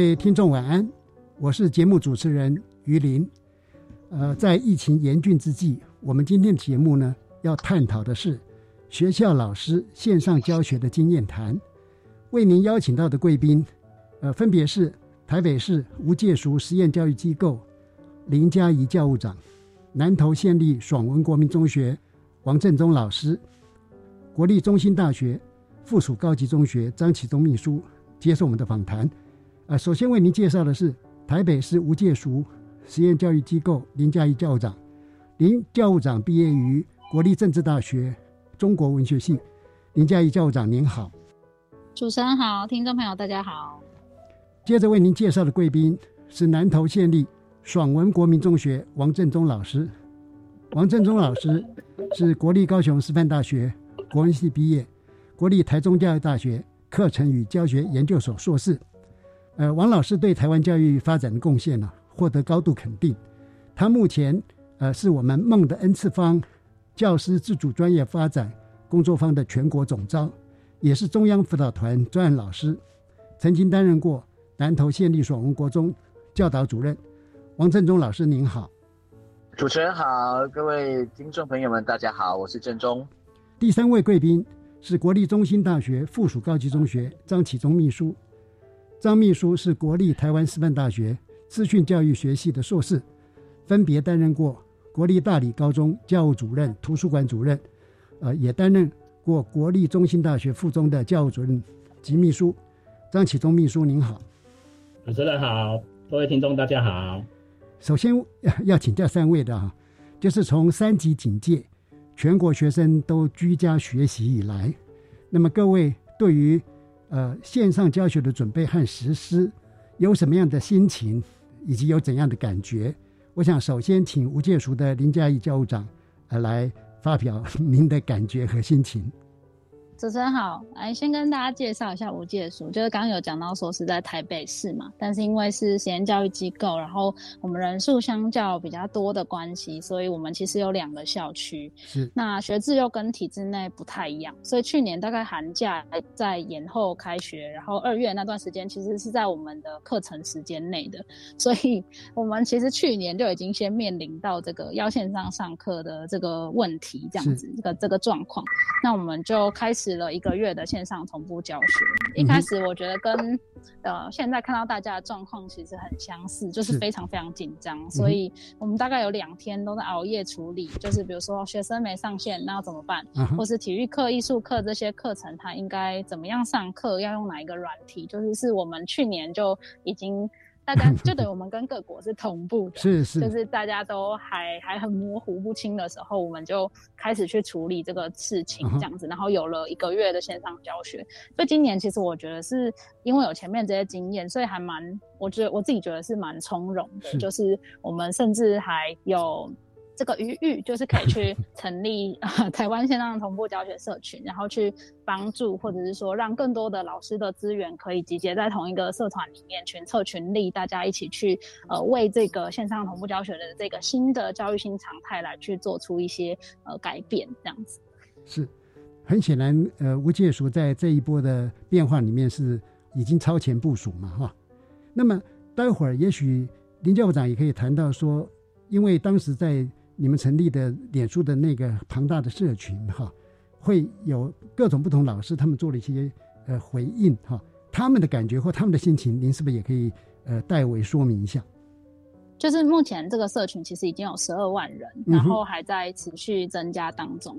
各位听众晚安，我是节目主持人于林。呃，在疫情严峻之际，我们今天的节目呢，要探讨的是学校老师线上教学的经验谈。为您邀请到的贵宾，呃，分别是台北市吴介淑实验教育机构林嘉怡教务长，南投县立爽文国民中学王正忠老师，国立中心大学附属高级中学张启忠秘书接受我们的访谈。呃，首先为您介绍的是台北市无界塾实验教育机构林嘉怡教务长。林教务长毕业于国立政治大学中国文学系。林嘉怡教务长您好，主持人好，听众朋友大家好。接着为您介绍的贵宾是南投县立爽文国民中学王振中老师。王振中老师是国立高雄师范大学国文系毕业，国立台中教育大学课程与教学研究所硕士。呃，王老师对台湾教育发展的贡献呢，获得高度肯定。他目前呃是我们梦的 N 次方教师自主专业发展工作坊的全国总招，也是中央辅导团专案老师，曾经担任过南投县立爽文国中教导主任。王振中老师您好，主持人好，各位听众朋友们大家好，我是正中。第三位贵宾是国立中心大学附属高级中学张启忠秘书。张秘书是国立台湾师范大学资讯教育学系的硕士，分别担任过国立大理高中教务主任、图书馆主任，呃，也担任过国立中心大学附中的教务主任及秘书。张启忠秘书您好，主持人好，各位听众大家好。首先要请教三位的哈，就是从三级警戒，全国学生都居家学习以来，那么各位对于呃，线上教学的准备和实施有什么样的心情，以及有怎样的感觉？我想首先请吴介熟的林嘉怡教务长呃来发表您的感觉和心情。主持人好，来先跟大家介绍一下无界书，就是刚刚有讲到说是在台北市嘛，但是因为是实验教育机构，然后我们人数相较比较多的关系，所以我们其实有两个校区。是。那学制又跟体制内不太一样，所以去年大概寒假在延后开学，然后二月那段时间其实是在我们的课程时间内的，所以我们其实去年就已经先面临到这个要线上上课的这个问题，这样子这个这个状况，那我们就开始。了一个月的线上同步教学，一开始我觉得跟呃现在看到大家的状况其实很相似，就是非常非常紧张，所以我们大概有两天都在熬夜处理，就是比如说学生没上线，那要怎么办？或是体育课、艺术课这些课程，它应该怎么样上课？要用哪一个软体？就是是我们去年就已经。大家 就等于我们跟各国是同步的，是是，就是大家都还还很模糊不清的时候，我们就开始去处理这个事情，这样子，然后有了一个月的线上教学。所以今年其实我觉得是因为有前面这些经验，所以还蛮，我觉得我自己觉得是蛮从容的，就是我们甚至还有。这个余裕，就是可以去成立台湾线上同步教学社群，然后去帮助或者是说让更多的老师的资源可以集结在同一个社团里面，群策群力，大家一起去呃为这个线上同步教学的这个新的教育新常态来去做出一些呃改变，这样子。是，很显然，呃，吴介书在这一波的变化里面是已经超前部署嘛，哈。那么待会儿也许林教务长也可以谈到说，因为当时在你们成立的脸书的那个庞大的社群，哈，会有各种不同老师他们做了一些呃回应，哈，他们的感觉或他们的心情，您是不是也可以呃代为说明一下？就是目前这个社群其实已经有十二万人，然后还在持续增加当中。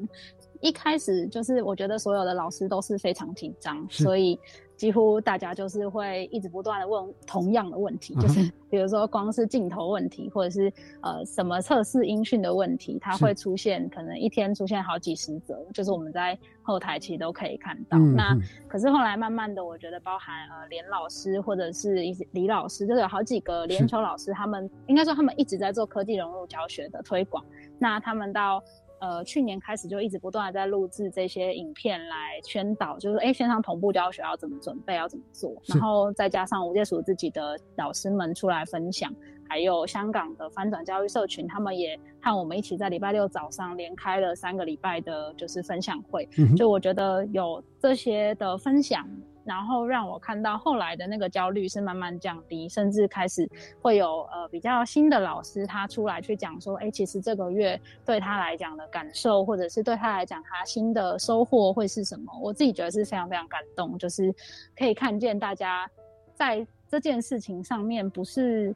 一开始就是我觉得所有的老师都是非常紧张，所以几乎大家就是会一直不断的问同样的问题，就是比如说光是镜头问题，或者是呃什么测试音讯的问题，它会出现可能一天出现好几十则，就是我们在后台其实都可以看到。那可是后来慢慢的，我觉得包含呃连老师或者是一些李老师，就是有好几个连球老师，他们应该说他们一直在做科技融入教学的推广，那他们到。呃，去年开始就一直不断的在录制这些影片来宣导，就是哎，线上同步教学要怎么准备，要怎么做，然后再加上吴界署自己的老师们出来分享，还有香港的翻转教育社群，他们也和我们一起在礼拜六早上连开了三个礼拜的，就是分享会，就我觉得有这些的分享。然后让我看到后来的那个焦虑是慢慢降低，甚至开始会有呃比较新的老师他出来去讲说，哎，其实这个月对他来讲的感受，或者是对他来讲他新的收获会是什么？我自己觉得是非常非常感动，就是可以看见大家在这件事情上面不是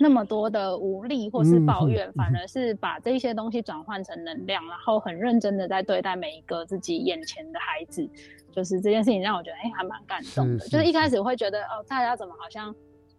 那么多的无力或是抱怨，反而是把这些东西转换成能量，然后很认真的在对待每一个自己眼前的孩子。就是这件事情让我觉得，哎，还蛮感动的。就是一开始会觉得，哦，大家怎么好像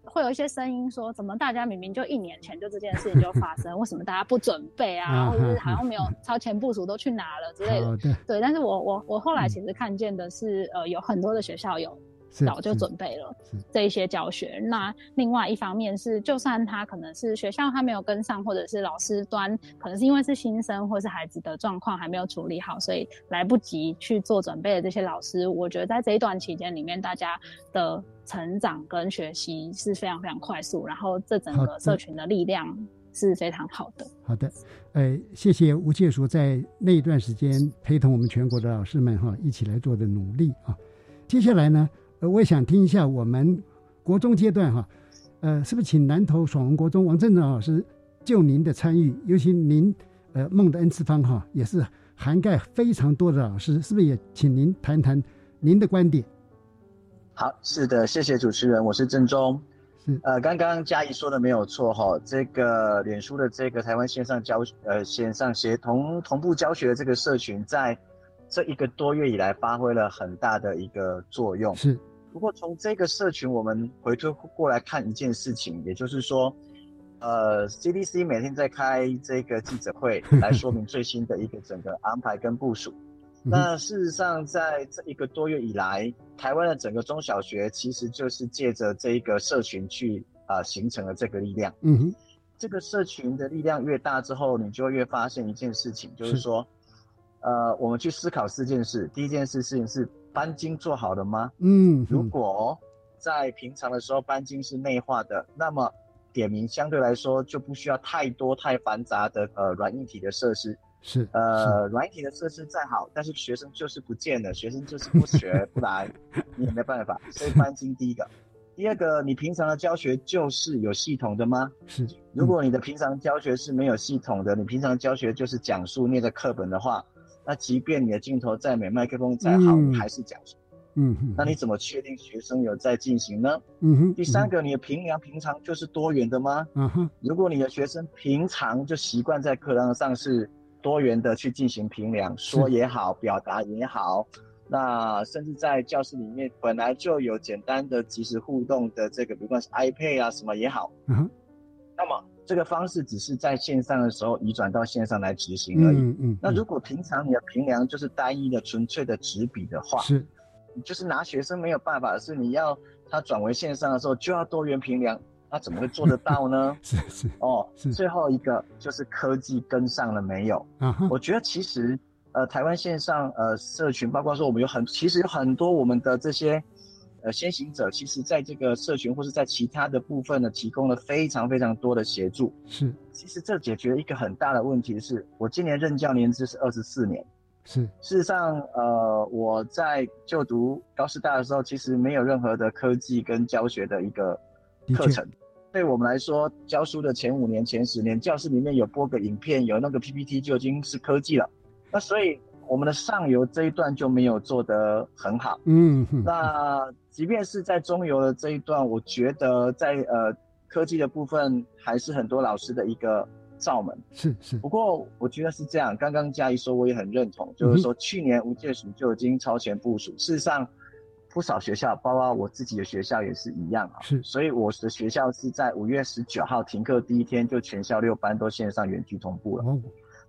会有一些声音说，怎么大家明明就一年前就这件事情就发生，为什么大家不准备啊？或者是好像没有超前部署都去哪了之类的。对，但是我我我后来其实看见的是，呃，有很多的学校有。早就准备了这一些教学。那另外一方面是，就算他可能是学校他没有跟上，或者是老师端可能是因为是新生，或是孩子的状况还没有处理好，所以来不及去做准备的这些老师，我觉得在这一段期间里面，大家的成长跟学习是非常非常快速，然后这整个社群的力量是非常好的。好的，呃，谢谢吴介所在那一段时间陪同我们全国的老师们哈一起来做的努力啊。接下来呢？呃，我也想听一下我们国中阶段哈，呃，是不是请南投爽文国中王正长老师就您的参与，尤其您呃梦的恩赐方哈，也是涵盖非常多的老师，是不是也请您谈谈您的观点？好，是的，谢谢主持人，我是郑中。是呃，刚刚嘉怡说的没有错哈，这个脸书的这个台湾线上教呃线上协同同步教学的这个社群在。这一个多月以来，发挥了很大的一个作用。是，不过从这个社群，我们回推过来看一件事情，也就是说，呃，CDC 每天在开这个记者会，来说明最新的一个整个安排跟部署。那事实上，在这一个多月以来，台湾的整个中小学其实就是借着这一个社群去啊形成了这个力量。嗯哼，这个社群的力量越大之后，你就越发现一件事情，就是说。呃，我们去思考四件事。第一件事事情是班经做好了吗？嗯，如果在平常的时候班经是内化的，那么点名相对来说就不需要太多太繁杂的呃软硬体的设施。是，呃，软硬体的设施再好，但是学生就是不见了，学生就是不学不来，你也没办法。所以班经第一个，第二个，你平常的教学就是有系统的吗？是，如果你的平常教学是没有系统的，你平常教学就是讲述念着课本的话。那即便你的镜头再美，麦克风再好，你还是讲述。嗯哼。那你怎么确定学生有在进行呢？嗯哼。第三个，你的评量平常就是多元的吗？嗯哼。如果你的学生平常就习惯在课堂上是多元的去进行评量，说也好，表达也好，那甚至在教室里面本来就有简单的即时互动的这个，不管是 iPad 啊什么也好。嗯哼。那么。这个方式只是在线上的时候移转到线上来执行而已。嗯嗯。那如果平常你的评量就是单一的、纯粹的纸笔的话，是，就是拿学生没有办法，是你要他转为线上的时候就要多元评量，他怎么会做得到呢？是是哦，是最后一个就是科技跟上了没有？我觉得其实呃，台湾线上呃社群，包括说我们有很其实有很多我们的这些呃先行者，其实在这个社群或是在其他的部分呢，提供了非常非常多的协助。是其实这解决一个很大的问题是，我今年任教年资是二十四年。是事实上，呃，我在就读高师大的时候，其实没有任何的科技跟教学的一个课程。对我们来说，教书的前五年、前十年，教室里面有播个影片，有那个 PPT 就已经是科技了。那所以我们的上游这一段就没有做得很好。嗯，那即便是在中游的这一段，我觉得在呃科技的部分，还是很多老师的一个。罩门是是，不过我觉得是这样。刚刚嘉怡说，我也很认同，就是说去年无界署就已经超前部署。事实上，不少学校，包括我自己的学校也是一样啊。是，所以我的学校是在五月十九号停课第一天，就全校六班都线上远距同步了。哦。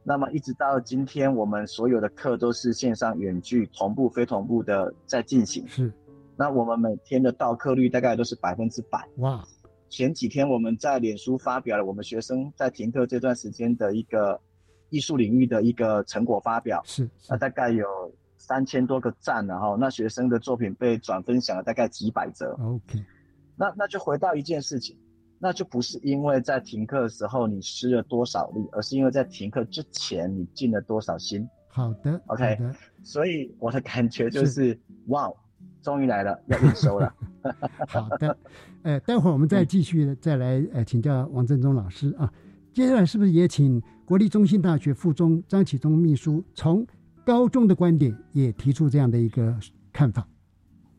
那么一直到今天，我们所有的课都是线上远距同步、非同步的在进行。是。那我们每天的到课率大概都是百分之百。哇。前几天我们在脸书发表了我们学生在停课这段时间的一个艺术领域的一个成果发表，是，那大概有三千多个赞然后，那学生的作品被转分享了大概几百则。OK，那那就回到一件事情，那就不是因为在停课的时候你施了多少力，而是因为在停课之前你尽了多少心。好的，OK，的所以我的感觉就是哇。终于来了，要验收了。好的，呃，待会儿我们再继续再来呃请教王振中老师啊。接下来是不是也请国立中心大学附中张启忠秘书从高中的观点也提出这样的一个看法？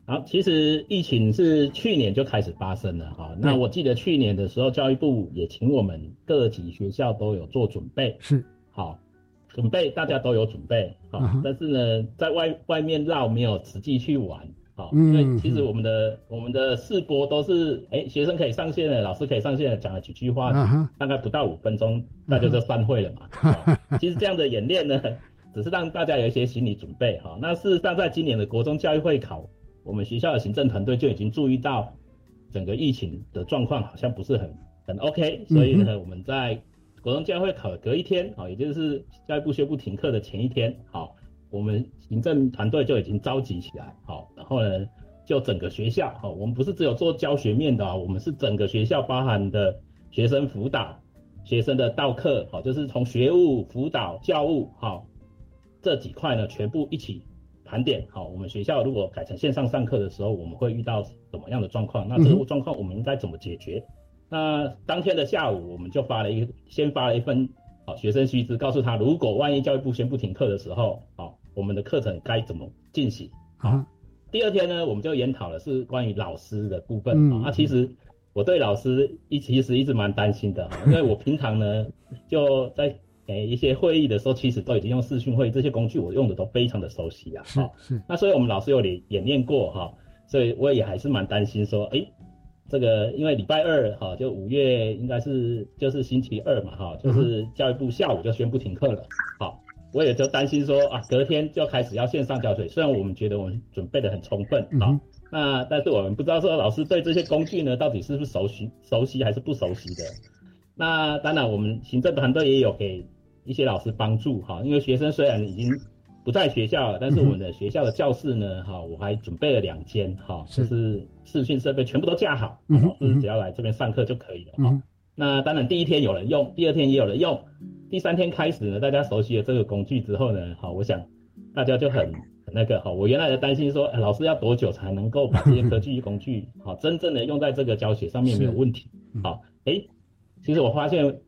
好，其实疫情是去年就开始发生了哈。那我记得去年的时候，教育部也请我们各级学校都有做准备，是好准备，大家都有准备好，但是呢，在外外面绕没有实际去玩。好，因为其实我们的我们的试播都是，哎，学生可以上线了，老师可以上线了，讲了几句话，大概不到五分钟，大家就散会了嘛。其实这样的演练呢，只是让大家有一些心理准备哈。那事实上，在今年的国中教育会考，我们学校的行政团队就已经注意到整个疫情的状况好像不是很很 OK，所以呢，我们在国中教会考隔一天，好，也就是教育部宣布停课的前一天，好。我们行政团队就已经召集起来，好，然后呢，就整个学校，好，我们不是只有做教学面的啊，我们是整个学校包含的学生辅导、学生的到课，好，就是从学务、辅导、教务，好，这几块呢，全部一起盘点，好，我们学校如果改成线上上课的时候，我们会遇到什么样的状况？那这个状况我们应该怎么解决？那当天的下午，我们就发了一先发了一份好学生须知，告诉他，如果万一教育部宣布停课的时候，好。我们的课程该怎么进行？好，第二天呢，我们就研讨了是关于老师的部分啊。其实我对老师一其实一直蛮担心的，因为我平常呢就在诶一些会议的时候，其实都已经用视讯会这些工具，我用的都非常的熟悉啊。是是。那所以我们老师有演演练过哈，所以我也还是蛮担心说，哎，这个因为礼拜二哈，就五月应该是就是星期二嘛哈，就是教育部下午就宣布停课了，好。我也就担心说啊，隔天就开始要线上教学。虽然我们觉得我们准备的很充分啊，那但是我们不知道说老师对这些工具呢，到底是不是熟悉、熟悉还是不熟悉的。那当然，我们行政团队也有给一些老师帮助哈，因为学生虽然已经不在学校了，但是我们的学校的教室呢，哈，我还准备了两间哈，就是视讯设备全部都架好，就是只要来这边上课就可以了哈。那当然第一天有人用，第二天也有人用。第三天开始呢，大家熟悉了这个工具之后呢，好，我想大家就很那个哈。我原来的担心说，老师要多久才能够把这些科技工具好真正的用在这个教学上面没有问题？好，哎，其实我发现，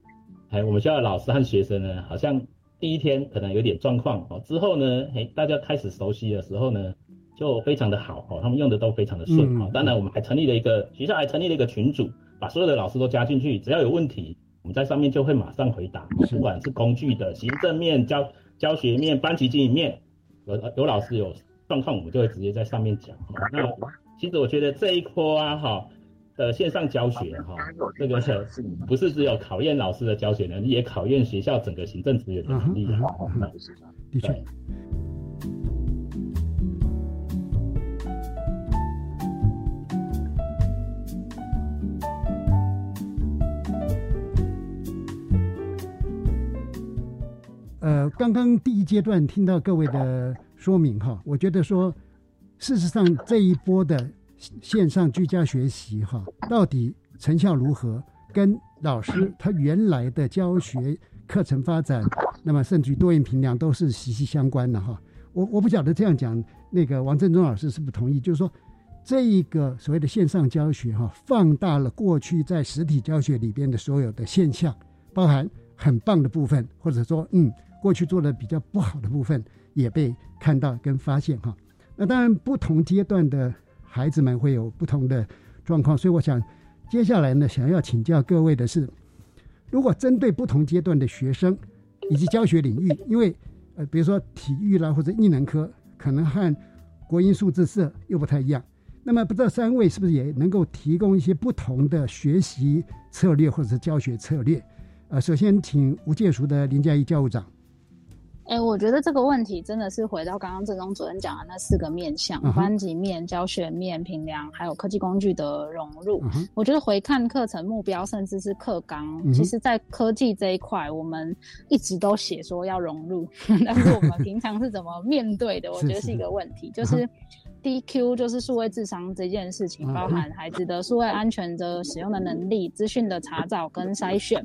哎，我们学校的老师和学生呢，好像第一天可能有点状况，哦，之后呢，哎，大家开始熟悉的时候呢，就非常的好，哦，他们用的都非常的顺，哦，当然我们还成立了一个学校还成立了一个群组，把所有的老师都加进去，只要有问题。我们在上面就会马上回答，不管是工具的行政面、教教学面、班级经营面，有有老师有状况，我们就会直接在上面讲。那其实我觉得这一波啊，哈呃，线上教学哈，这个是不是只有考验老师的教学能力，也考验学校整个行政职员的能力的。的确。呃，刚刚第一阶段听到各位的说明哈，我觉得说，事实上这一波的。线上居家学习哈，到底成效如何，跟老师他原来的教学课程发展，那么甚至于多元评量都是息息相关的哈。我我不晓得这样讲，那个王振中老师是不同意，就是说，这一个所谓的线上教学哈，放大了过去在实体教学里边的所有的现象，包含很棒的部分，或者说嗯，过去做的比较不好的部分，也被看到跟发现哈。那当然，不同阶段的孩子们会有不同的状况，所以我想接下来呢，想要请教各位的是，如果针对不同阶段的学生以及教学领域，因为呃，比如说体育啦或者艺能科，可能和国音数字社又不太一样。那么不知道三位是不是也能够提供一些不同的学习策略或者是教学策略？呃，首先请吴建熟的林嘉怡教务长。哎，我觉得这个问题真的是回到刚刚郑中主任讲的那四个面向：班级面、教学面、评量，还有科技工具的融入。我觉得回看课程目标，甚至是课纲，其实在科技这一块，我们一直都写说要融入，但是我们平常是怎么面对的？我觉得是一个问题，就是。DQ 就是数位智商这件事情，包含孩子的数位安全的使用的能力、资讯的查找跟筛选，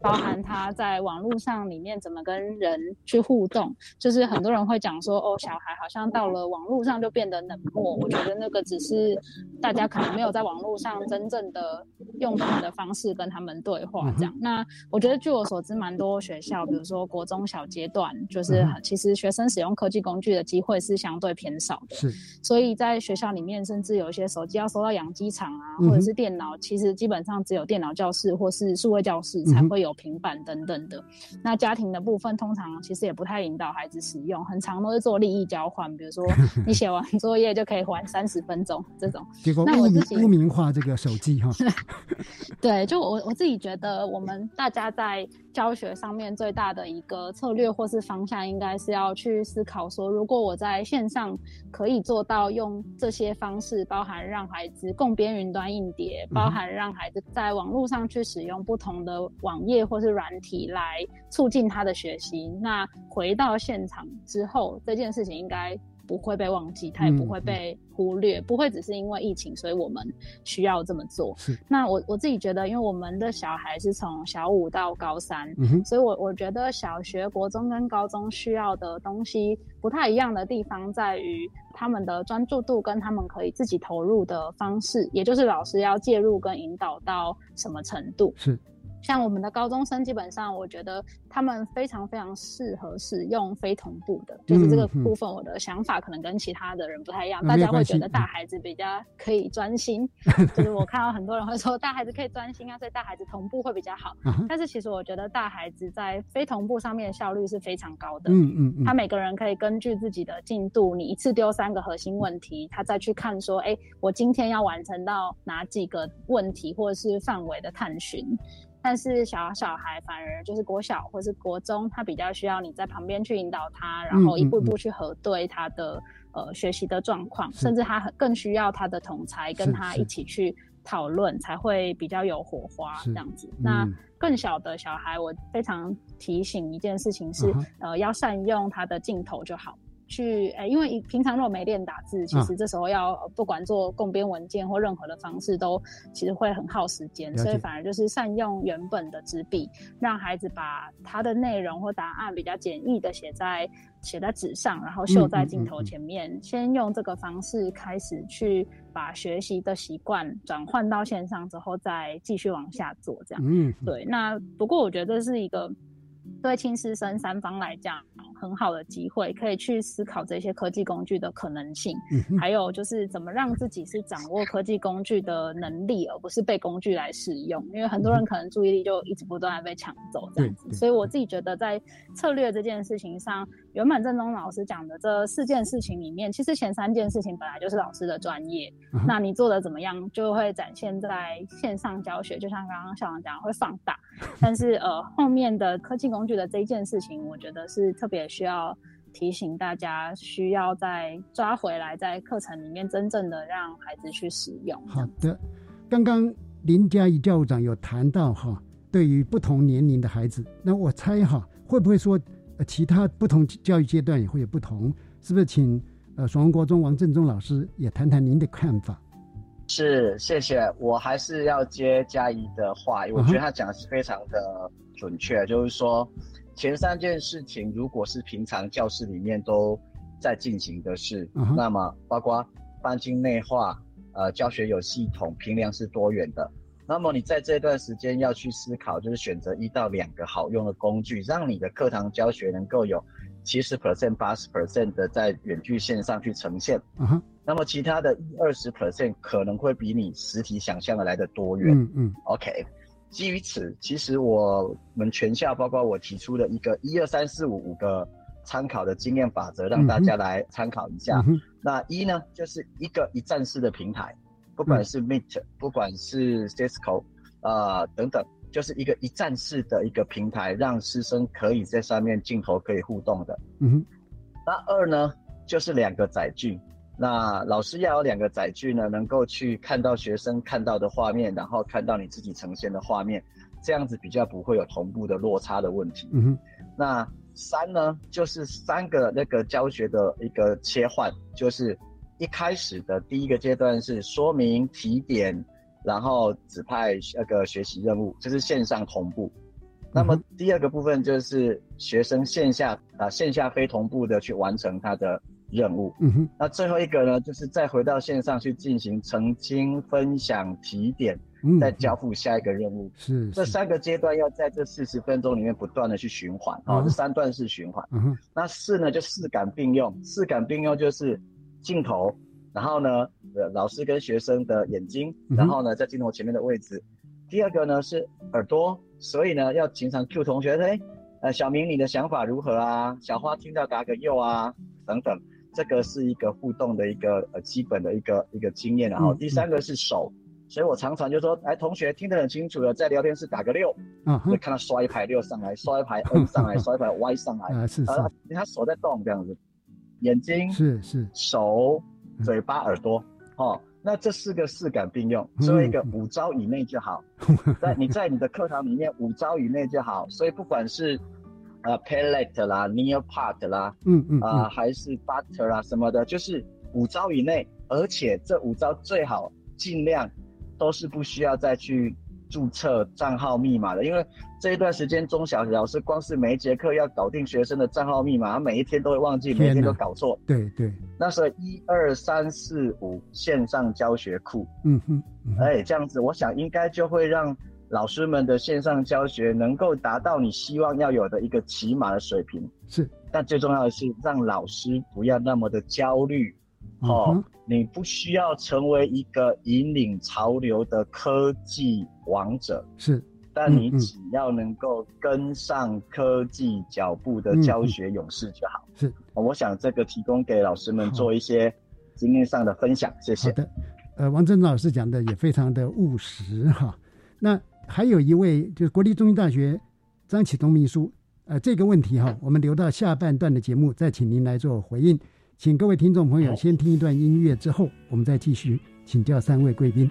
包含他在网络上里面怎么跟人去互动。就是很多人会讲说，哦，小孩好像到了网络上就变得冷漠。我觉得那个只是大家可能没有在网络上真正的用他们的方式跟他们对话这样。那我觉得据我所知，蛮多学校，比如说国中小阶段，就是其实学生使用科技工具的机会是相对偏少的。是。所以在学校里面，甚至有一些手机要收到养鸡场啊，或者是电脑，其实基本上只有电脑教室或是数位教室才会有平板等等的。那家庭的部分，通常其实也不太引导孩子使用，很常都是做利益交换，比如说你写完作业就可以还三十分钟这种。结果污名污名化这个手机哈。对，就我我自己觉得，我们大家在教学上面最大的一个策略或是方向，应该是要去思考说，如果我在线上可以做到。用这些方式，包含让孩子共编云端硬碟，包含让孩子在网络上去使用不同的网页或是软体来促进他的学习。那回到现场之后，这件事情应该。不会被忘记，他也不会被忽略，不会只是因为疫情，所以我们需要这么做。那我我自己觉得，因为我们的小孩是从小五到高三，所以我我觉得小学、国中跟高中需要的东西不太一样的地方，在于他们的专注度跟他们可以自己投入的方式，也就是老师要介入跟引导到什么程度。是。像我们的高中生，基本上我觉得他们非常非常适合使用非同步的，就是这个部分，我的想法可能跟其他的人不太一样。大家会觉得大孩子比较可以专心，就是我看到很多人会说大孩子可以专心啊，所以大孩子同步会比较好。但是其实我觉得大孩子在非同步上面效率是非常高的。嗯嗯嗯。他每个人可以根据自己的进度，你一次丢三个核心问题，他再去看说，哎，我今天要完成到哪几个问题或者是范围的探寻。但是小小孩反而就是国小或是国中，他比较需要你在旁边去引导他，然后一步一步去核对他的呃学习的状况，甚至他更需要他的同才跟他一起去讨论，才会比较有火花这样子。那更小的小孩，我非常提醒一件事情是，呃，要善用他的镜头就好。去诶，因为平常如果没练打字，其实这时候要不管做共编文件或任何的方式，都其实会很耗时间，所以反而就是善用原本的纸笔，让孩子把他的内容或答案比较简易的写在写在纸上，然后秀在镜头前面，先用这个方式开始去把学习的习惯转换到线上之后，再继续往下做这样。嗯，对。那不过我觉得这是一个。对亲师生三方来讲，很好的机会，可以去思考这些科技工具的可能性，还有就是怎么让自己是掌握科技工具的能力，而不是被工具来使用。因为很多人可能注意力就一直不断的被抢走这样子。所以我自己觉得，在策略这件事情上，原本正宗老师讲的这四件事情里面，其实前三件事情本来就是老师的专业。那你做的怎么样，就会展现在线上教学，就像刚刚校长讲，会放大。但是呃，后面的科技工具的这一件事情，我觉得是特别需要提醒大家，需要再抓回来，在课程里面真正的让孩子去使用。好的，刚刚林佳怡教务长有谈到哈，对于不同年龄的孩子，那我猜哈，会不会说呃其他不同教育阶段也会有不同，是不是？请呃爽文国中王振中老师也谈谈您的看法。是，谢谢。我还是要接嘉怡的话，我觉得他讲的是非常的准确，就是说前三件事情如果是平常教室里面都在进行的事，那么包括班级内化，呃，教学有系统，评量是多元的。那么你在这段时间要去思考，就是选择一到两个好用的工具，让你的课堂教学能够有七十 percent、八十 percent 的在远距线上去呈现。嗯哼。那么其他的一二十 percent 可能会比你实体想象的来的多元。嗯嗯。OK，基于此，其实我们全校包括我提出的一个一二三四五五个参考的经验法则，让大家来参考一下。那一呢，就是一个一站式的平台。不管是 Meet，不管是 Cisco，啊等等，就是一个一站式的一个平台，让师生可以在上面镜头可以互动的。嗯哼。那二呢，就是两个载具。那老师要有两个载具呢，能够去看到学生看到的画面，然后看到你自己呈现的画面，这样子比较不会有同步的落差的问题。嗯哼。那三呢，就是三个那个教学的一个切换，就是。一开始的第一个阶段是说明提点，然后指派那个学习任务，这是线上同步。那么第二个部分就是学生线下啊线下非同步的去完成他的任务。嗯哼。那最后一个呢，就是再回到线上去进行澄清、分享、提点，再交付下一个任务。是。这三个阶段要在这四十分钟里面不断的去循环啊，这三段式循环。嗯哼。那四呢，就四感并用，四感并用就是。镜头，然后呢，呃，老师跟学生的眼睛，然后呢，在镜头前面的位置。第二个呢是耳朵，所以呢要经常 Q 同学，哎，呃，小明你的想法如何啊？小花听到打个右啊，等等，这个是一个互动的一个呃基本的一个一个经验。然后第三个是手，所以我常常就说，哎，同学听得很清楚了，在聊天室打个六，嗯，会看到刷一排六上来，刷一排 N 上来，刷一排 Y 上来，啊是是，他手在动这样子。眼睛是是。手、嘴巴、耳朵，哦，那这四个四感并用，做一个五招以内就好。在你在你的课堂里面五招以内就好，所以不管是呃 palette 啦、neopart 啦，嗯嗯啊还是 butter 啦什么的，就是五招以内，而且这五招最好尽量都是不需要再去。注册账号密码的，因为这一段时间中小学老师光是每一节课要搞定学生的账号密码，他每一天都会忘记，每天都搞错。对对，那时候一二三四五线上教学库，嗯哼，哎，这样子，我想应该就会让老师们的线上教学能够达到你希望要有的一个起码的水平。是，但最重要的是让老师不要那么的焦虑。哦，你不需要成为一个引领潮流的科技王者，是，但你只要能够跟上科技脚步的教学勇士就好。是，我想这个提供给老师们做一些经验上的分享，谢谢。好的，呃，王振老师讲的也非常的务实哈。那还有一位就是国立中医大学张启东秘书，呃，这个问题哈，我们留到下半段的节目再请您来做回应。请各位听众朋友先听一段音乐，之后我们再继续请教三位贵宾。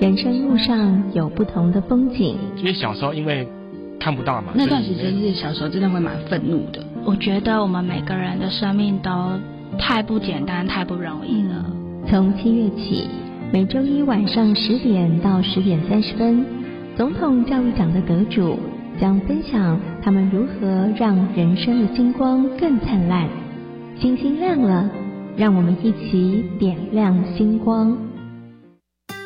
人生路上有不同的风景。因为小时候因为看不到嘛，那段时间是小时候真的会蛮愤怒的。我觉得我们每个人的生命都太不简单，太不容易了。从七月起，每周一晚上十点到十点三十分，总统教育奖的得主将分享他们如何让人生的星光更灿烂。星星亮了，让我们一起点亮星光。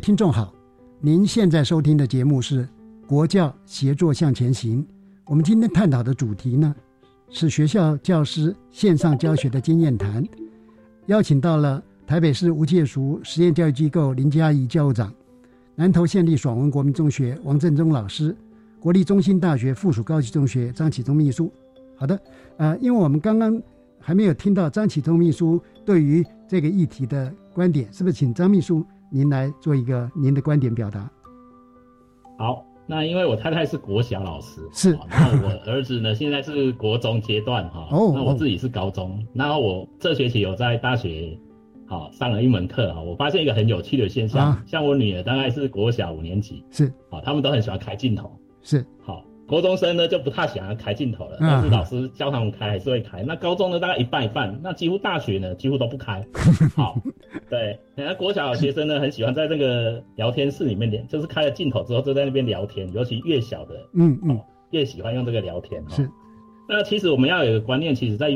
听众好，您现在收听的节目是《国教协作向前行》。我们今天探讨的主题呢，是学校教师线上教学的经验谈，邀请到了台北市无界塾实验教育机构林嘉怡教务长、南投县立爽文国民中学王正忠老师、国立中心大学附属高级中学张启忠秘书。好的，呃，因为我们刚刚还没有听到张启忠秘书对于这个议题的观点，是不是请张秘书？您来做一个您的观点表达。好，那因为我太太是国小老师，是，那我儿子呢现在是国中阶段哈，哦，那我自己是高中，然后我这学期有在大学，好上了一门课哈，我发现一个很有趣的现象，像我女儿大概是国小五年级，是，好，他们都很喜欢开镜头，是，好。高中生呢就不太想要开镜头了，但是老师教他们开还是会开。那高中呢大概一半一半，那几乎大学呢几乎都不开。好，对，那国小学生呢很喜欢在这个聊天室里面聊，就是开了镜头之后就在那边聊天，尤其越小的，嗯嗯，越喜欢用这个聊天。是，那其实我们要有个观念，其实在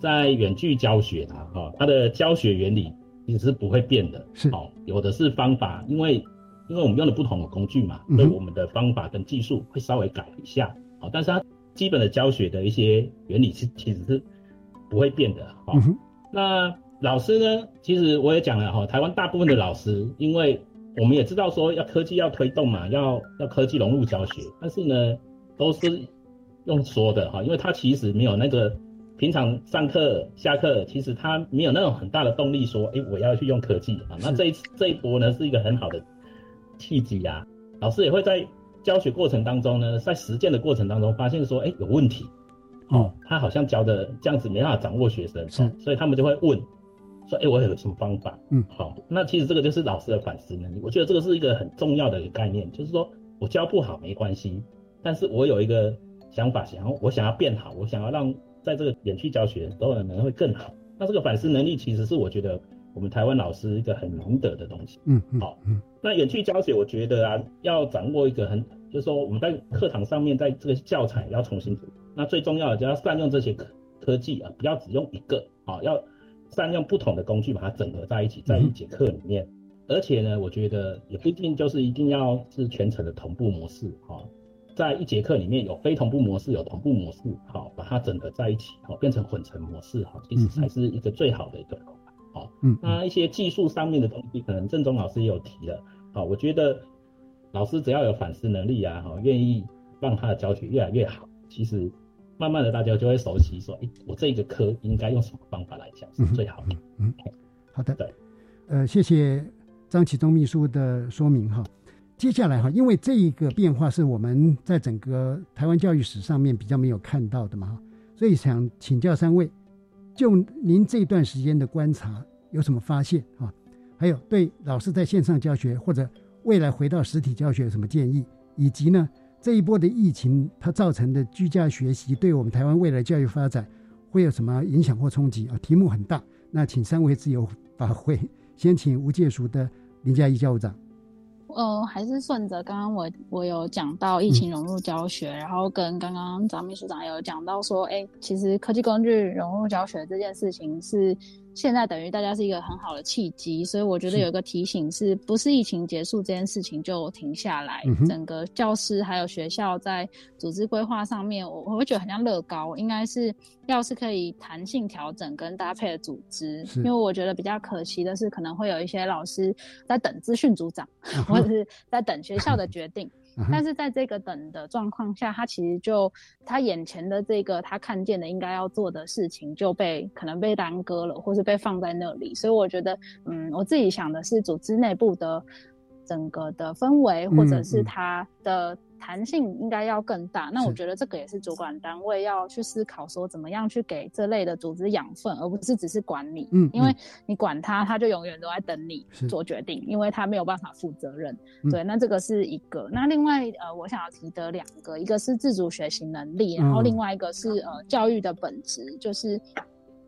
在远距教学啊，哈，它的教学原理其实是不会变的。是，好，有的是方法，因为。因为我们用的不同的工具嘛，所以我们的方法跟技术会稍微改一下，好，但是它基本的教学的一些原理是其实是不会变的，好。那老师呢，其实我也讲了哈，台湾大部分的老师，因为我们也知道说要科技要推动嘛，要要科技融入教学，但是呢，都是用说的哈，因为他其实没有那个平常上课下课，其实他没有那种很大的动力说，哎，我要去用科技啊。那这一次这一波呢，是一个很好的。契机啊，老师也会在教学过程当中呢，在实践的过程当中发现说，哎，有问题，哦，他好像教的这样子没办法掌握学生，是，所以他们就会问，说，哎，我有什么方法？嗯，好，那其实这个就是老师的反思能力，我觉得这个是一个很重要的一个概念，就是说我教不好没关系，但是我有一个想法，想要我想要变好，我想要让在这个远距教学都能会更好，那这个反思能力其实是我觉得。我们台湾老师一个很难得的东西，嗯嗯，好，嗯，那远距教学，我觉得啊，要掌握一个很，就是说我们在课堂上面，在这个教材要重新，那最重要的就要善用这些科科技啊，不要只用一个，啊，要善用不同的工具把它整合在一起，在一节课里面，而且呢，我觉得也不一定就是一定要是全程的同步模式，啊，在一节课里面有非同步模式，有同步模式，好，把它整合在一起，好，变成混成模式，好，其实才是一个最好的一个好，嗯，那一些技术上面的东西，可能郑中老师也有提了，好，我觉得老师只要有反思能力啊，好，愿意让他的教学越来越好，其实慢慢的大家就会熟悉，说，哎，我这个科应该用什么方法来讲是最好的，嗯，好的，对，呃，谢谢张启忠秘书的说明哈。接下来哈，因为这一个变化是我们在整个台湾教育史上面比较没有看到的嘛，所以想请教三位，就您这段时间的观察有什么发现啊？还有对老师在线上教学或者未来回到实体教学有什么建议？以及呢这一波的疫情它造成的居家学习对我们台湾未来教育发展会有什么影响或冲击啊？题目很大，那请三位自由发挥。先请无界塾的林嘉怡教务长。呃，还是顺着刚刚我我有讲到疫情融入教学，然后跟刚刚张秘书长有讲到说，哎，其实科技工具融入教学这件事情是。现在等于大家是一个很好的契机，所以我觉得有一个提醒是，不是疫情结束这件事情就停下来。整个教师还有学校在组织规划上面，我我会觉得很像乐高，应该是要是可以弹性调整跟搭配的组织。因为我觉得比较可惜的是，可能会有一些老师在等资讯组长，或者是在等学校的决定。但是在这个等的状况下，他其实就他眼前的这个他看见的应该要做的事情就被可能被耽搁了，或是被放在那里。所以我觉得，嗯，我自己想的是组织内部的整个的氛围，或者是他的。弹性应该要更大，那我觉得这个也是主管单位要去思考，说怎么样去给这类的组织养分，而不是只是管理。嗯，因为你管他，他就永远都在等你做决定，因为他没有办法负责任。对，那这个是一个。那另外，呃，我想要提的两个，一个是自主学习能力，然后另外一个是呃教育的本质，就是。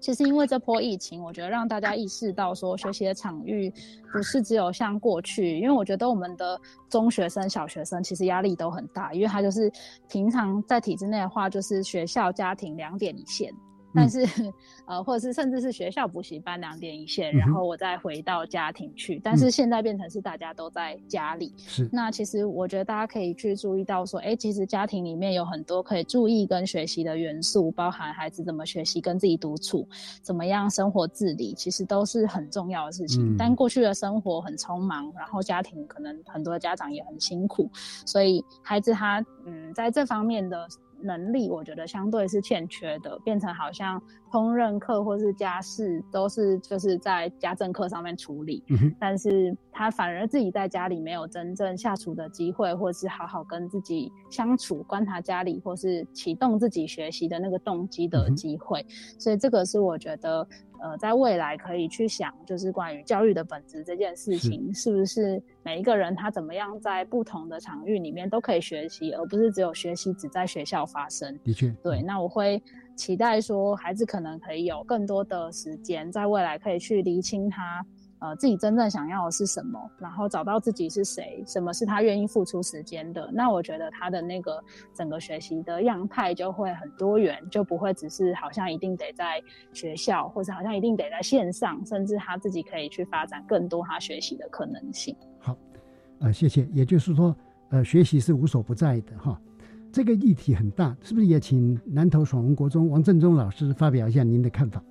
其实因为这波疫情，我觉得让大家意识到说，学习的场域不是只有像过去。因为我觉得我们的中学生、小学生其实压力都很大，因为他就是平常在体制内的话，就是学校、家庭两点一线。但是，呃，或者是甚至是学校补习班两点一线，然后我再回到家庭去。但是现在变成是大家都在家里。是。那其实我觉得大家可以去注意到说，哎，其实家庭里面有很多可以注意跟学习的元素，包含孩子怎么学习、跟自己独处，怎么样生活自理，其实都是很重要的事情。但过去的生活很匆忙，然后家庭可能很多家长也很辛苦，所以孩子他嗯在这方面的。能力我觉得相对是欠缺的，变成好像烹饪课或是家事都是就是在家政课上面处理，但是他反而自己在家里没有真正下厨的机会，或是好好跟自己相处、观察家里，或是启动自己学习的那个动机的机会，所以这个是我觉得。呃，在未来可以去想，就是关于教育的本质这件事情，是不是每一个人他怎么样在不同的场域里面都可以学习，而不是只有学习只在学校发生。的确，对。那我会期待说，孩子可能可以有更多的时间，在未来可以去厘清他。呃，自己真正想要的是什么，然后找到自己是谁，什么是他愿意付出时间的，那我觉得他的那个整个学习的样态就会很多元，就不会只是好像一定得在学校，或者好像一定得在线上，甚至他自己可以去发展更多他学习的可能性。好，呃，谢谢。也就是说，呃，学习是无所不在的哈。这个议题很大，是不是也请南投爽文国中王振中老师发表一下您的看法？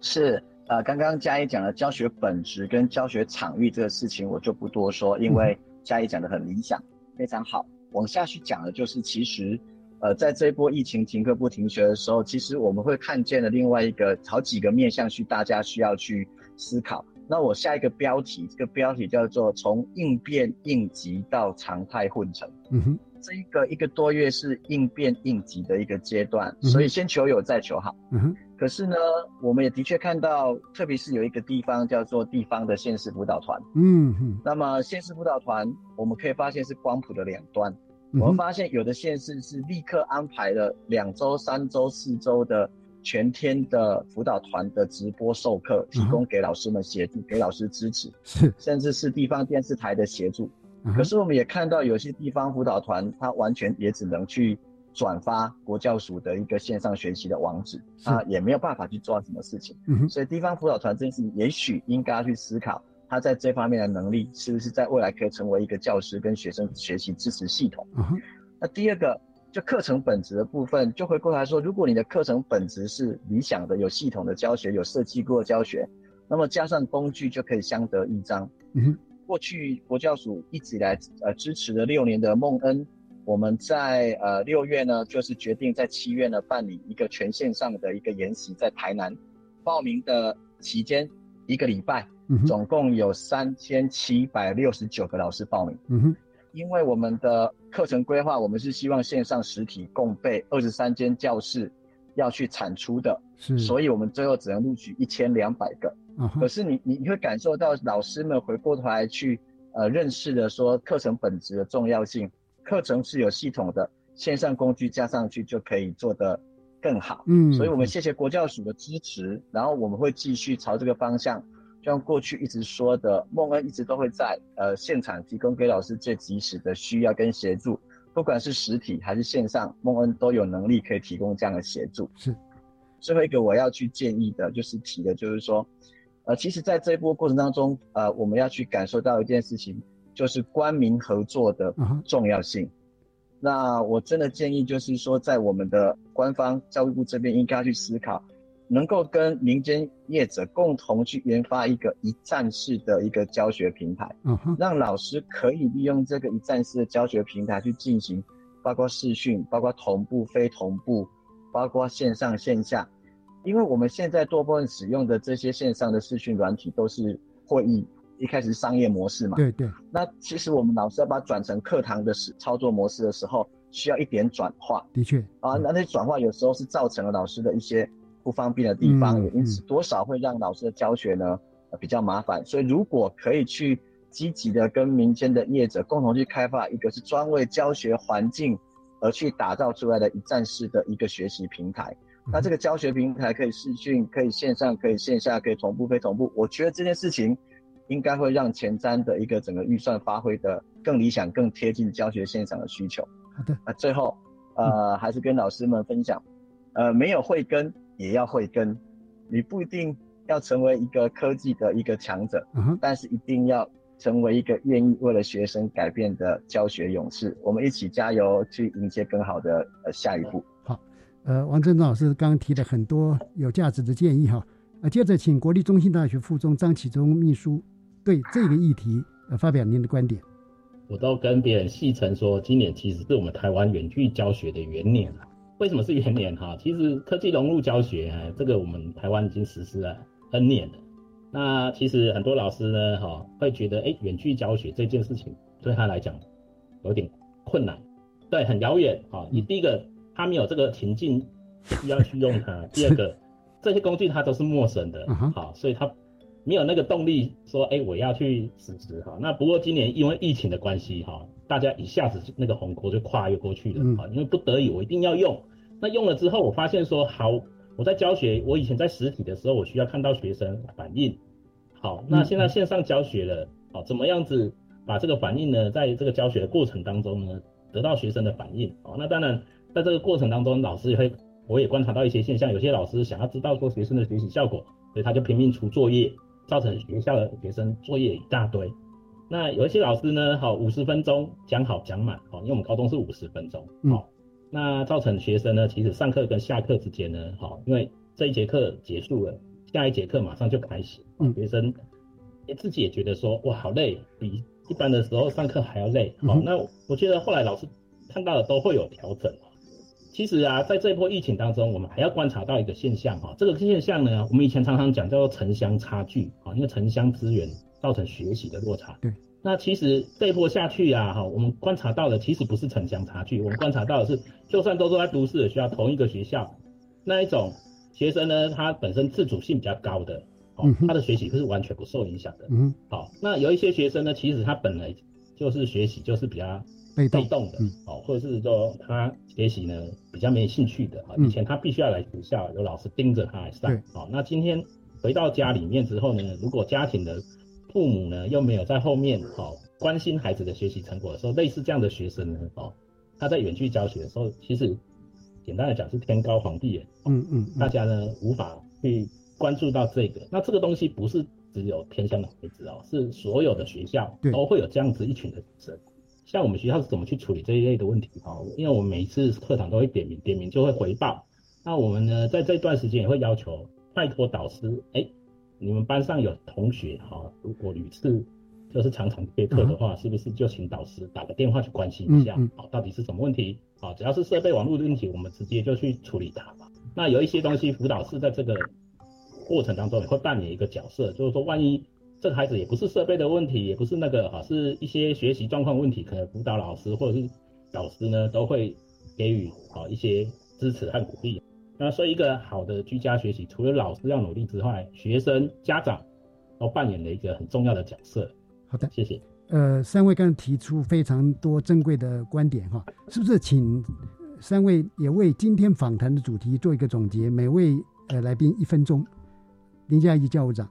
是。呃，刚刚嘉义讲了教学本质跟教学场域这个事情，我就不多说，因为嘉义讲的很理想，非常好。往下去讲的就是，其实，呃，在这一波疫情停课不停学的时候，其实我们会看见了另外一个好几个面向去，大家需要去思考。那我下一个标题，这个标题叫做从应变应急到常态混成。嗯哼，这一个一个多月是应变应急的一个阶段，所以先求有再求好。嗯哼。可是呢，我们也的确看到，特别是有一个地方叫做地方的县市辅导团，嗯哼，那么县市辅导团，我们可以发现是光谱的两端。我们发现有的县市是立刻安排了两周、三周、四周的全天的辅导团的直播授课，提供给老师们协助，给老师支持，是，甚至是地方电视台的协助。可是我们也看到有些地方辅导团，他完全也只能去。转发国教署的一个线上学习的网址，他也没有办法去做什么事情。所以地方辅导团这件事情，也许应该去思考，他在这方面的能力是不是在未来可以成为一个教师跟学生学习支持系统。那第二个就课程本质的部分，就回过来说，如果你的课程本质是理想的、有系统的教学、有设计过的教学，那么加上工具就可以相得益彰。嗯，过去国教署一直以来呃支持了六年的梦恩，我们在呃六月呢，就是决定在七月呢办理一个全线上的一个研习，在台南报名的期间一个礼拜，总共有三千七百六十九个老师报名。嗯哼。因为我们的课程规划，我们是希望线上实体共备二十三间教室要去产出的，是，所以我们最后只能录取一千两百个。可是你你你会感受到老师们回过头来去呃认识的说课程本质的重要性，课程是有系统的，线上工具加上去就可以做得更好。嗯，所以我们谢谢国教署的支持，然后我们会继续朝这个方向。就像过去一直说的，梦恩一直都会在呃现场提供给老师最及时的需要跟协助，不管是实体还是线上，梦恩都有能力可以提供这样的协助。是，最后一个我要去建议的就是提的，就是说，呃，其实在这一波过程当中，呃，我们要去感受到一件事情，就是官民合作的重要性。那我真的建议就是说，在我们的官方教育部这边应该去思考。能够跟民间业者共同去研发一个一站式的一个教学平台，嗯让老师可以利用这个一站式的教学平台去进行，包括视讯、包括同步、非同步、包括线上线下，因为我们现在多部分使用的这些线上的视讯软体都是会议一开始商业模式嘛，对对。那其实我们老师要把它转成课堂的时操作模式的时候，需要一点转化，的确啊，那那转化有时候是造成了老师的一些。不方便的地方，也因此多少会让老师的教学呢比较麻烦。所以如果可以去积极的跟民间的业者共同去开发一个是专为教学环境而去打造出来的一站式的一个学习平台，那这个教学平台可以视讯，可以线上，可以线下，可以同步非同步。我觉得这件事情应该会让前瞻的一个整个预算发挥的更理想，更贴近教学现场的需求。好的，那最后呃还是跟老师们分享，呃没有慧根。也要慧根，你不一定要成为一个科技的一个强者，但是一定要成为一个愿意为了学生改变的教学勇士。我们一起加油，去迎接更好的呃下一步。好，呃，王振中老师刚刚提了很多有价值的建议哈，啊，接着请国立中心大学附中张启忠秘书对这个议题呃发表您的观点。我都跟别人戏称说，今年其实是我们台湾远距教学的元年了。为什么是元年哈？其实科技融入教学，这个我们台湾已经实施了 N 年了。那其实很多老师呢，哈，会觉得，哎，远距教学这件事情对他来讲有点困难，对，很遥远哈。你第一个，他没有这个情境需要去用它；第二个，这些工具他都是陌生的，好，所以他没有那个动力说，哎，我要去辞职哈。那不过今年因为疫情的关系哈，大家一下子那个鸿沟就跨越过去了啊，因为不得已我一定要用。那用了之后，我发现说好，我在教学，我以前在实体的时候，我需要看到学生反应。好，那现在线上教学了，好，怎么样子把这个反应呢，在这个教学的过程当中呢，得到学生的反应。好，那当然在这个过程当中，老师也会，我也观察到一些现象，有些老师想要知道说学生的学习效果，所以他就拼命出作业，造成学校的学生作业一大堆。那有一些老师呢，好，五十分钟讲好讲满，好，因为我们高中是五十分钟，好。那造成学生呢，其实上课跟下课之间呢，好，因为这一节课结束了，下一节课马上就开始，学生自己也觉得说，哇，好累，比一般的时候上课还要累。好，那我觉得后来老师看到的都会有调整。其实啊，在这一波疫情当中，我们还要观察到一个现象哈，这个现象呢，我们以前常常讲叫做城乡差距啊，因为城乡资源造成学习的落差。对。那其实这一波下去啊，哈，我们观察到的其实不是城乡差距，我们观察到的是，就算都是在都市的学校，同一个学校，那一种学生呢，他本身自主性比较高的，哦，他的学习是完全不受影响的。嗯。好，那有一些学生呢，其实他本来就是学习就是比较被动。的，哦，或者是说他学习呢比较没兴趣的，啊，以前他必须要来学校，有老师盯着他来上，好，那今天回到家里面之后呢，如果家庭的父母呢又没有在后面好关心孩子的学习成果的时候，类似这样的学生呢，哦，他在远距教学的时候，其实简单的讲是天高皇帝远，嗯嗯，大家呢无法去关注到这个。那这个东西不是只有偏向的孩子哦，是所有的学校都会有这样子一群的学生。像我们学校是怎么去处理这一类的问题哈？因为我们每一次课堂都会点名，点名就会回报。那我们呢，在这段时间也会要求，拜托导师，哎，你们班上有同学哈，如果屡次就是常常缺课的话，是不是就请导师打个电话去关心一下，好，到底是什么问题？好，只要是设备网络的问题，我们直接就去处理它。那有一些东西，辅导室在这个过程当中也会扮演一个角色，就是说，万一这个孩子也不是设备的问题，也不是那个哈，是一些学习状况问题，可能辅导老师或者是老师呢，都会给予啊一些支持和鼓励。那所以一个好的居家学习，除了老师要努力之外，学生、家长都扮演了一个很重要的角色。好的，谢谢。呃，三位刚才提出非常多珍贵的观点哈，是不是请三位也为今天访谈的主题做一个总结？每位呃来宾一分钟。林佳怡教务长。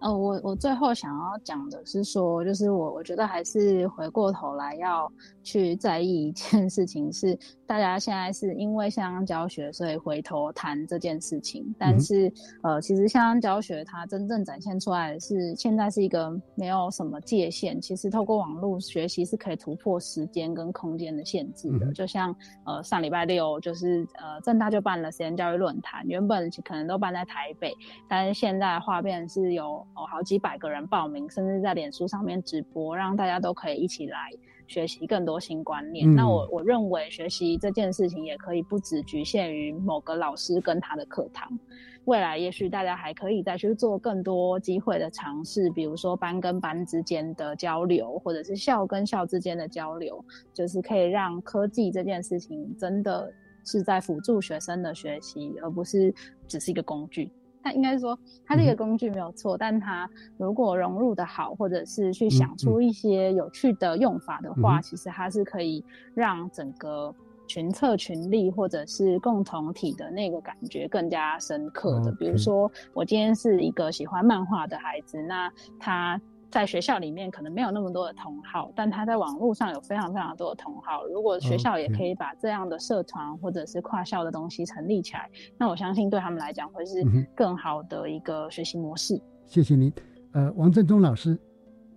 呃，我我最后想要讲的是说，就是我我觉得还是回过头来要去在意一件事情，是大家现在是因为线上教学，所以回头谈这件事情。但是呃，其实线上教学它真正展现出来的是，现在是一个没有什么界限。其实透过网络学习是可以突破时间跟空间的限制的。就像呃上礼拜六就是呃正大就办了实验教育论坛，原本可能都办在台北，但是现在画面是有。哦，好几百个人报名，甚至在脸书上面直播，让大家都可以一起来学习更多新观念。那我我认为学习这件事情也可以不只局限于某个老师跟他的课堂，未来也许大家还可以再去做更多机会的尝试，比如说班跟班之间的交流，或者是校跟校之间的交流，就是可以让科技这件事情真的是在辅助学生的学习，而不是只是一个工具。它应该是说，它这个工具没有错，但它如果融入的好，或者是去想出一些有趣的用法的话，其实它是可以让整个群策群力或者是共同体的那个感觉更加深刻的。比如说，我今天是一个喜欢漫画的孩子，那他。在学校里面可能没有那么多的同好，但他在网络上有非常非常多的同好。如果学校也可以把这样的社团或者是跨校的东西成立起来，那我相信对他们来讲会是更好的一个学习模式。谢谢您，呃，王振中老师。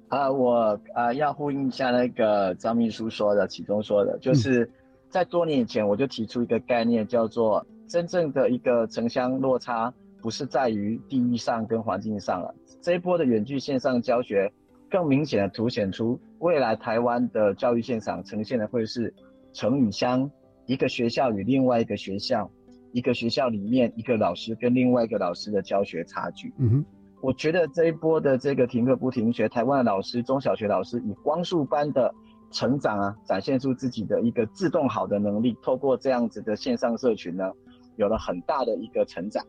啊，我啊要呼应一下那个张秘书说的，其中说的就是在多年以前我就提出一个概念，叫做真正的一个城乡落差不是在于地域上跟环境上了。这一波的远距线上教学，更明显的凸显出未来台湾的教育现场呈现的会是城与乡，一个学校与另外一个学校，一个学校里面一个老师跟另外一个老师的教学差距。嗯哼，我觉得这一波的这个停课不停学，台湾的老师中小学老师以光速般的成长啊，展现出自己的一个自动好的能力，透过这样子的线上社群呢，有了很大的一个成长。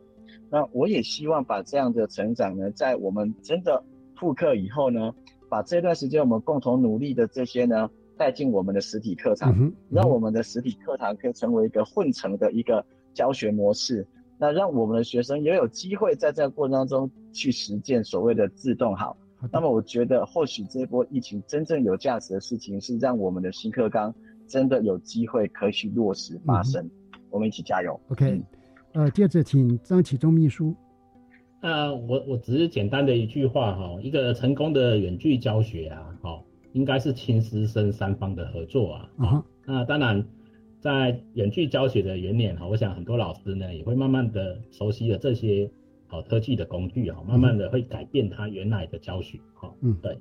那我也希望把这样的成长呢，在我们真的复课以后呢，把这段时间我们共同努力的这些呢，带进我们的实体课堂，让我们的实体课堂可以成为一个混成的一个教学模式。那让我们的学生也有机会在这个过程当中去实践所谓的自动好。那么我觉得，或许这波疫情真正有价值的事情，是让我们的新课纲真的有机会可以去落实发生。我们一起加油。OK。呃，接着请张启忠秘书。呃，我我只是简单的一句话哈，一个成功的远距教学啊，好，应该是亲师生三方的合作啊。啊，那当然，在远距教学的元年哈，我想很多老师呢也会慢慢的熟悉了这些好科技的工具啊，慢慢的会改变他原来的教学哈。嗯，对。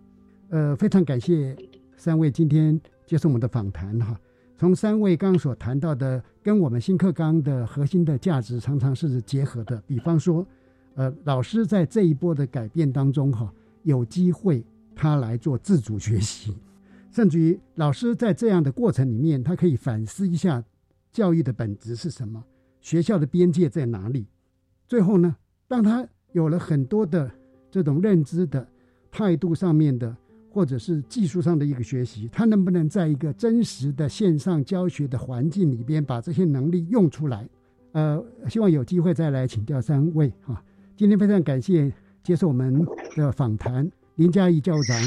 呃，非常感谢三位今天接受我们的访谈哈。从三位刚所谈到的，跟我们新课纲的核心的价值常常是结合的。比方说，呃，老师在这一波的改变当中，哈，有机会他来做自主学习，甚至于老师在这样的过程里面，他可以反思一下教育的本质是什么，学校的边界在哪里。最后呢，当他有了很多的这种认知的态度上面的。或者是技术上的一个学习，他能不能在一个真实的线上教学的环境里边把这些能力用出来？呃，希望有机会再来请教三位哈。今天非常感谢接受我们的访谈，林嘉怡教务长，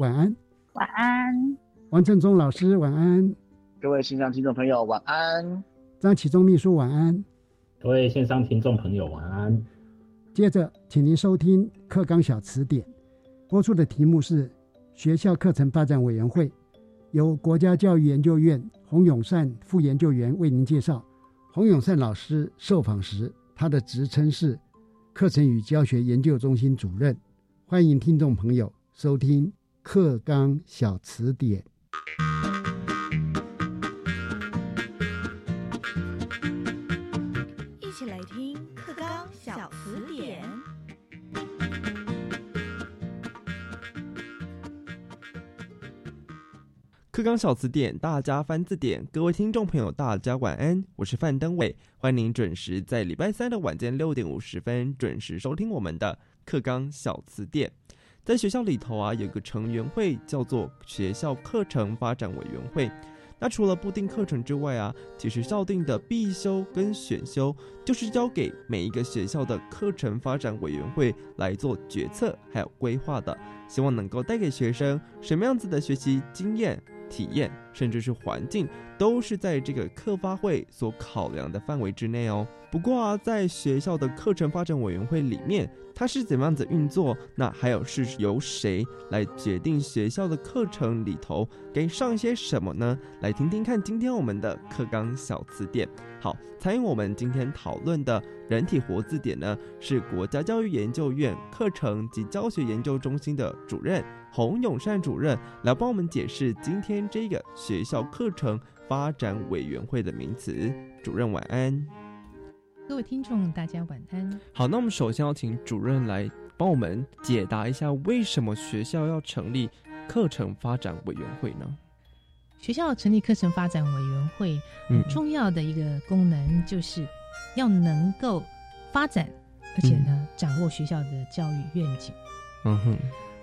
晚安。晚安。王振中老师，晚安。各位线上听众朋友，晚安。张启忠秘书，晚安。各位线上听众朋友，晚安。接着，请您收听《课纲小词典》，播出的题目是。学校课程发展委员会由国家教育研究院洪永善副研究员为您介绍。洪永善老师受访时，他的职称是课程与教学研究中心主任。欢迎听众朋友收听《课纲小词典》。课纲小词典，大家翻字典。各位听众朋友，大家晚安，我是范登伟，欢迎您准时在礼拜三的晚间六点五十分准时收听我们的课纲小词典。在学校里头啊，有个成员会叫做学校课程发展委员会。那除了布定课程之外啊，其实校定的必修跟选修，就是交给每一个学校的课程发展委员会来做决策还有规划的。希望能够带给学生什么样子的学习经验。体验甚至是环境，都是在这个课发会所考量的范围之内哦。不过啊，在学校的课程发展委员会里面，它是怎么样子运作？那还有是由谁来决定学校的课程里头该上些什么呢？来听听看今天我们的课纲小词典。好，参与我们今天讨论的人体活字典呢，是国家教育研究院课程及教学研究中心的主任洪永善主任来帮我们解释今天这个学校课程发展委员会的名词。主任晚安，各位听众大家晚安。好，那我们首先要请主任来帮我们解答一下，为什么学校要成立课程发展委员会呢？学校成立课程发展委员会，很重要的一个功能就是要能够发展，而且呢掌握学校的教育愿景。嗯哼。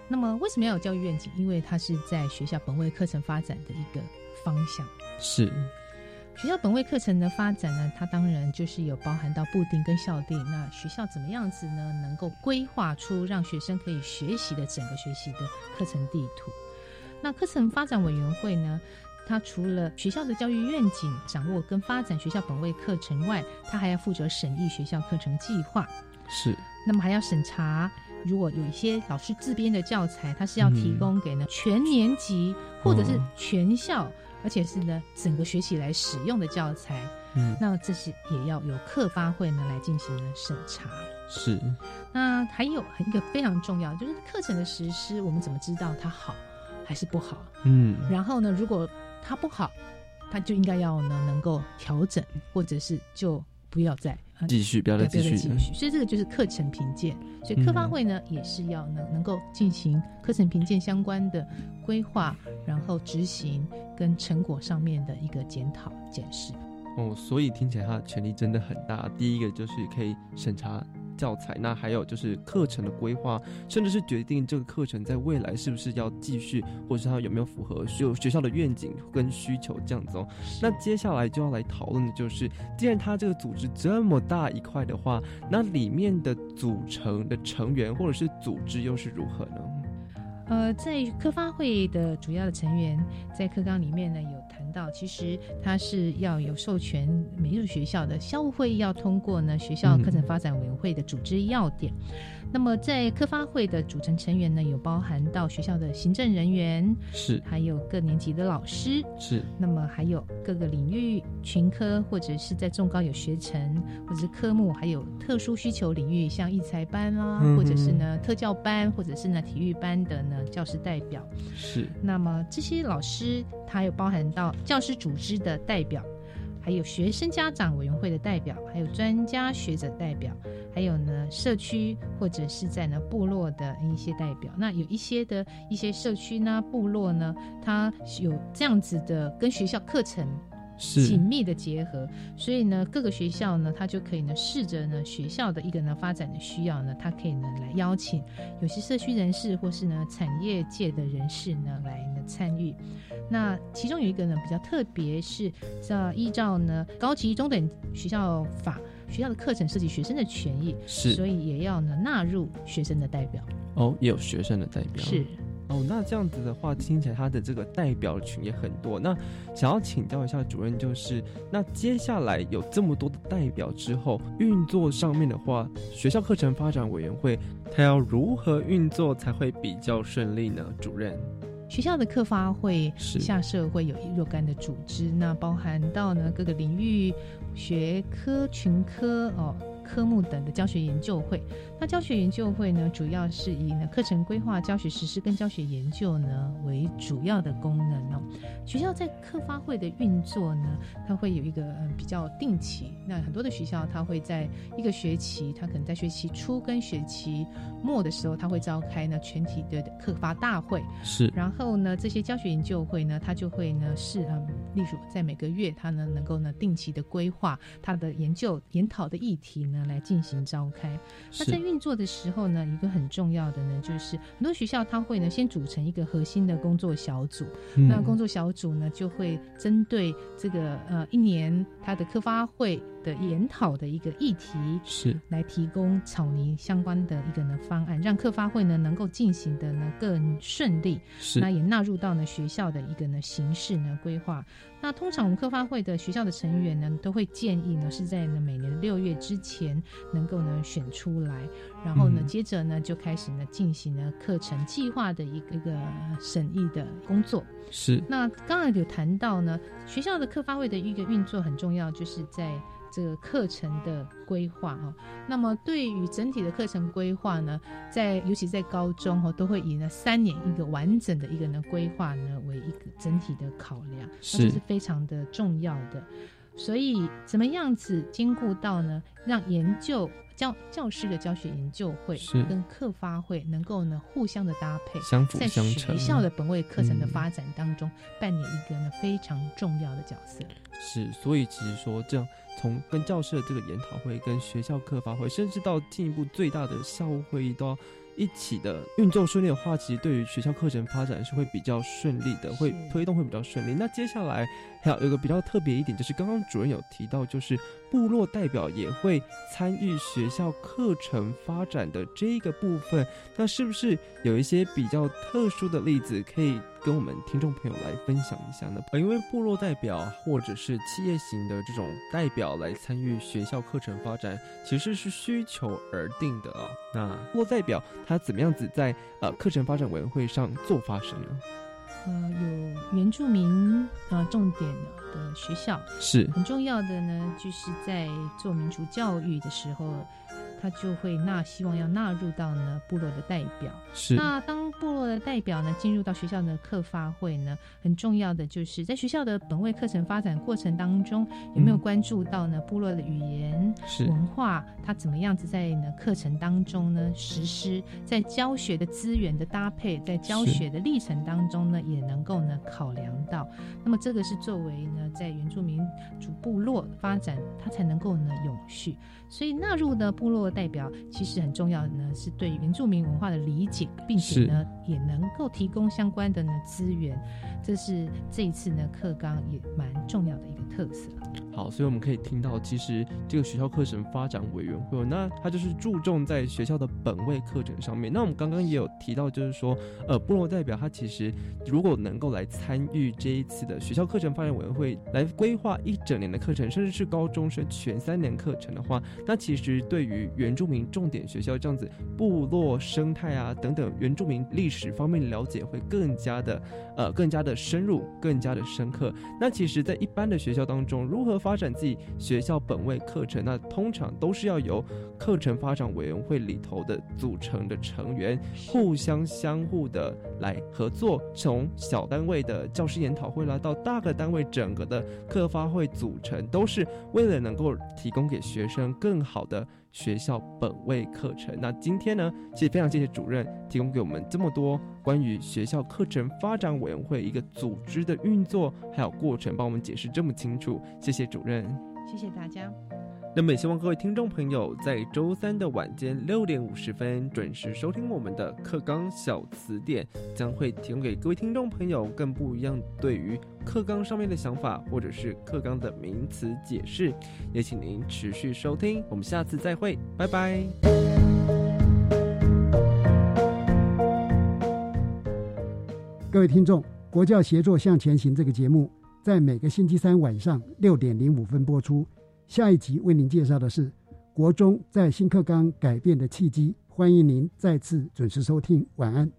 那么为什么要有教育愿景？因为它是在学校本位课程发展的一个方向。是。学校本位课程的发展呢，它当然就是有包含到布定跟校定。那学校怎么样子呢？能够规划出让学生可以学习的整个学习的课程地图。那课程发展委员会呢？它除了学校的教育愿景掌握跟发展学校本位课程外，他还要负责审议学校课程计划。是。那么还要审查，如果有一些老师自编的教材，他是要提供给呢全年级或者是全校，而且是呢整个学期来使用的教材。嗯。那这是也要由课发会呢来进行呢审查。是。那还有一个非常重要，就是课程的实施，我们怎么知道它好还是不好？嗯。然后呢，如果它不好，它就应该要呢能够调整，或者是就不要再继续，不要再继续。所以这个就是课程评鉴。所以课发会呢也是要能能够进行课程评鉴相关的规划，然后执行跟成果上面的一个检讨检视。哦，所以听起来他的权力真的很大。第一个就是可以审查。教材，那还有就是课程的规划，甚至是决定这个课程在未来是不是要继续，或者是它有没有符合有学校的愿景跟需求这样子哦。那接下来就要来讨论的就是，既然它这个组织这么大一块的话，那里面的组成的成员或者是组织又是如何呢？呃，在科发会的主要的成员，在课纲里面呢有谈到，其实它是要有授权每一所学校的校务会议要通过呢学校课程发展委员会的组织要点。那么在科发会的组成成员呢，有包含到学校的行政人员，是，还有各年级的老师，是。那么还有各个领域群科，或者是在中高有学程，或者是科目，还有特殊需求领域，像艺才班啦，或者是呢特教班，或者是呢体育班的呢教师代表，是。那么这些老师，他有包含到教师组织的代表。还有学生家长委员会的代表，还有专家学者代表，还有呢社区或者是在呢部落的一些代表。那有一些的一些社区呢部落呢，它有这样子的跟学校课程。紧密的结合，所以呢，各个学校呢，它就可以呢，试着呢，学校的一个呢发展的需要呢，它可以呢来邀请有些社区人士或是呢产业界的人士呢来呢参与。那其中有一个呢比较特别，是在依照呢高级中等学校法，学校的课程涉及学生的权益，是，所以也要呢纳入学生的代表。哦，也有学生的代表。是。哦，那这样子的话，听起来他的这个代表群也很多。那想要请教一下主任，就是那接下来有这么多的代表之后，运作上面的话，学校课程发展委员会他要如何运作才会比较顺利呢？主任，学校的课发会下设会有若干的组织，那包含到呢各个领域学科群科哦。科目等的教学研究会，那教学研究会呢，主要是以呢课程规划、教学实施跟教学研究呢为主要的功能哦。学校在课发会的运作呢，它会有一个嗯比较定期。那很多的学校，它会在一个学期，它可能在学期初跟学期末的时候，它会召开呢全体的课发大会。是。然后呢，这些教学研究会呢，它就会呢是嗯，例如在每个月，它呢能够呢定期的规划它的研究研讨的议题呢。来进行召开。那在运作的时候呢，一个很重要的呢，就是很多学校它会呢先组成一个核心的工作小组。那工作小组呢就会针对这个呃一年它的科发会的研讨的一个议题，是来提供草拟相关的一个呢方案，让科发会呢能够进行的呢更顺利。是那也纳入到呢学校的一个呢形式呢规划。那通常我们科发会的学校的成员呢，都会建议呢是在呢每年六月之前能够呢选出来，然后呢接着呢就开始呢进行呢课程计划的一个一个审议的工作。是。那刚才有谈到呢，学校的科发会的一个运作很重要，就是在。这个课程的规划哈，那么对于整体的课程规划呢，在尤其在高中哈，都会以呢三年一个完整的一个呢规划呢为一个整体的考量，这是非常的重要的。所以怎么样子兼顾到呢，让研究。教教师的教学研究会跟课发会能够呢互相的搭配，相辅相成，学校的本位课程的发展当中扮演一个呢非常重要的角色。是，所以其实说这样，从跟教师的这个研讨会，跟学校课发会，甚至到进一步最大的校务会议都要。一起的运作顺利的话，其实对于学校课程发展是会比较顺利的，会推动会比较顺利。那接下来还有个比较特别一点，就是刚刚主任有提到，就是部落代表也会参与学校课程发展的这一个部分。那是不是有一些比较特殊的例子可以？跟我们听众朋友来分享一下呢，因为部落代表或者是企业型的这种代表来参与学校课程发展，其实是需求而定的啊。那部落代表他怎么样子在呃课程发展委员会上做发声呢？呃，有原住民呃重点的学校是很重要的呢，就是在做民族教育的时候。他就会纳希望要纳入到呢部落的代表，是。那当部落的代表呢进入到学校的课发会呢，很重要的就是在学校的本位课程发展过程当中，有没有关注到呢部落的语言文化，它怎么样子在呢课程当中呢实施，在教学的资源的搭配，在教学的历程当中呢也能够呢考量到，那么这个是作为呢在原住民主部落发展，它才能够呢永续。所以纳入呢部落代表其实很重要的呢，是对原住民文化的理解，并且呢也能够提供相关的呢资源，这是这一次呢课纲也蛮重要的一个特色。好，所以我们可以听到，其实这个学校课程发展委员会，那它就是注重在学校的本位课程上面。那我们刚刚也有提到，就是说，呃，部落代表他其实如果能够来参与这一次的学校课程发展委员会，来规划一整年的课程，甚至是高中生全三年课程的话，那其实对于原住民重点学校这样子部落生态啊等等原住民历史方面的了解会更加的呃更加的深入，更加的深刻。那其实，在一般的学校当中，如何发展自己学校本位课程，那通常都是要由课程发展委员会里头的组成的成员互相相互的来合作，从小单位的教师研讨会啦，到大个单位整个的课发会组成，都是为了能够提供给学生更好的。学校本位课程，那今天呢，其实非常谢谢主任提供给我们这么多关于学校课程发展委员会一个组织的运作还有过程，帮我们解释这么清楚，谢谢主任，谢谢大家。那么也希望各位听众朋友在周三的晚间六点五十分准时收听我们的课纲小词典，将会提供给各位听众朋友更不一样对于课纲上面的想法，或者是课纲的名词解释。也请您持续收听，我们下次再会，拜拜。各位听众，国教协作向前行这个节目在每个星期三晚上六点零五分播出。下一集为您介绍的是国中在新课纲改变的契机欢迎您再次准时收听晚安。